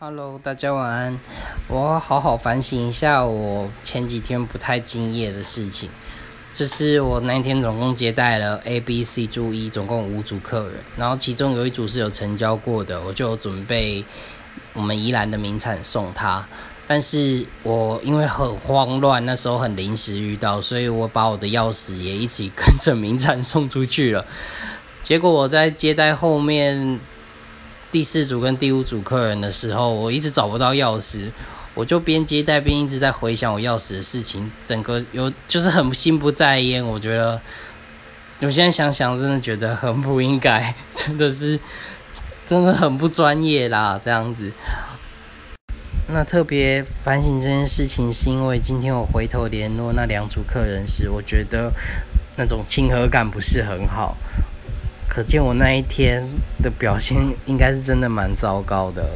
Hello，大家晚安。我好好反省一下我前几天不太敬业的事情。就是我那天总共接待了 A、B、C 组一，总共五组客人，然后其中有一组是有成交过的，我就准备我们宜兰的名产送他。但是我因为很慌乱，那时候很临时遇到，所以我把我的钥匙也一起跟着名产送出去了。结果我在接待后面。第四组跟第五组客人的时候，我一直找不到钥匙，我就边接待边一直在回想我钥匙的事情，整个有就是很心不在焉。我觉得，我现在想想，真的觉得很不应该，真的是真的很不专业啦，这样子。那特别反省这件事情，是因为今天我回头联络那两组客人时，我觉得那种亲和感不是很好。可见我那一天的表现应该是真的蛮糟糕的。